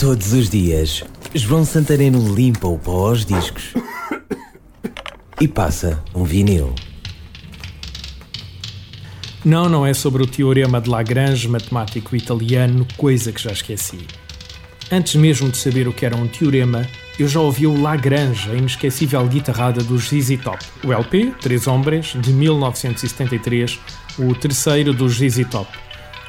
Todos os dias, João Santareno limpa o pó aos discos e passa um vinil. Não, não é sobre o teorema de Lagrange, matemático italiano, coisa que já esqueci. Antes mesmo de saber o que era um teorema, eu já ouvi o Lagrange, a inesquecível guitarrada dos ZZ Top. O LP, Três Hombres, de 1973, o terceiro dos ZZ Top.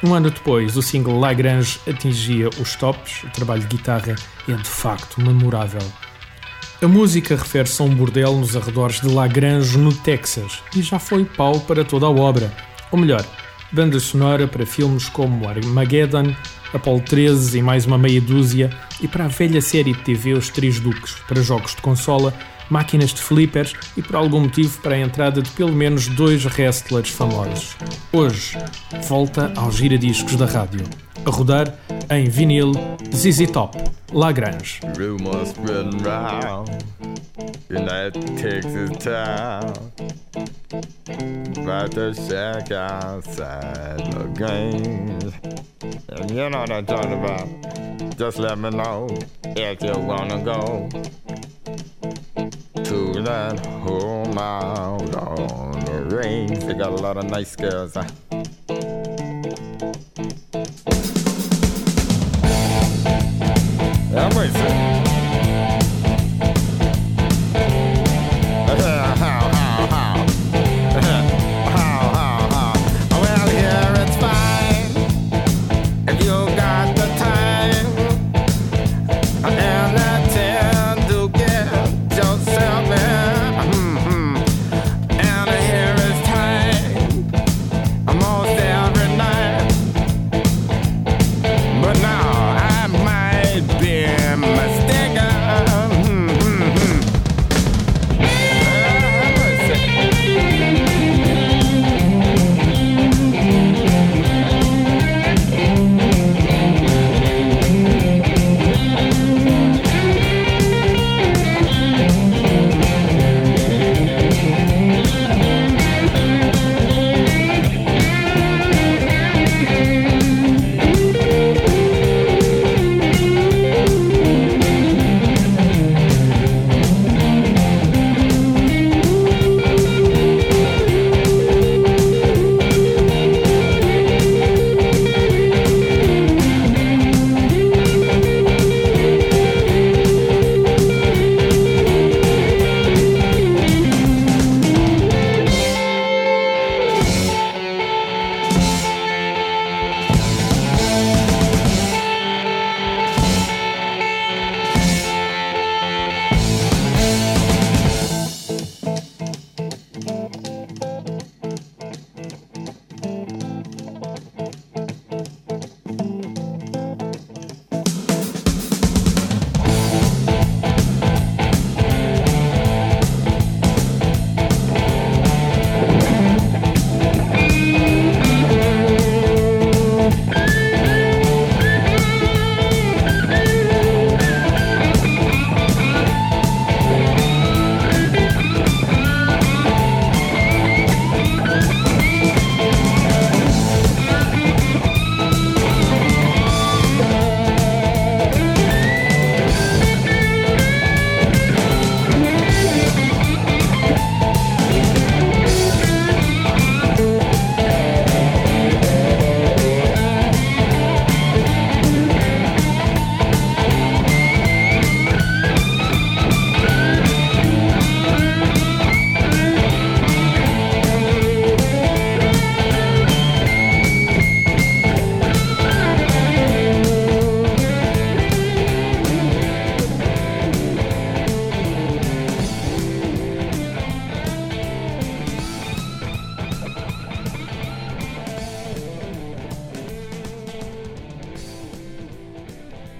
Um ano depois, o single Lagrange atingia os tops. O trabalho de guitarra é de facto memorável. A música refere-se a um bordel nos arredores de Lagrange, no Texas, e já foi pau para toda a obra. Ou melhor, banda sonora para filmes como Armageddon, Apollo 13 e mais uma meia dúzia, e para a velha série de TV Os Três Duques, para jogos de consola, máquinas de flippers e por algum motivo para a entrada de pelo menos dois wrestlers famosos. Hoje, volta aos giradiscos da rádio. A rodar em vinil ZZ Top, Lagrange. Rumors spreading round in that Texas town about the shack outside the games. And you know what I'm talking about. Just let me know if you wanna go to that home out on the range. They got a lot of nice girls. Huh?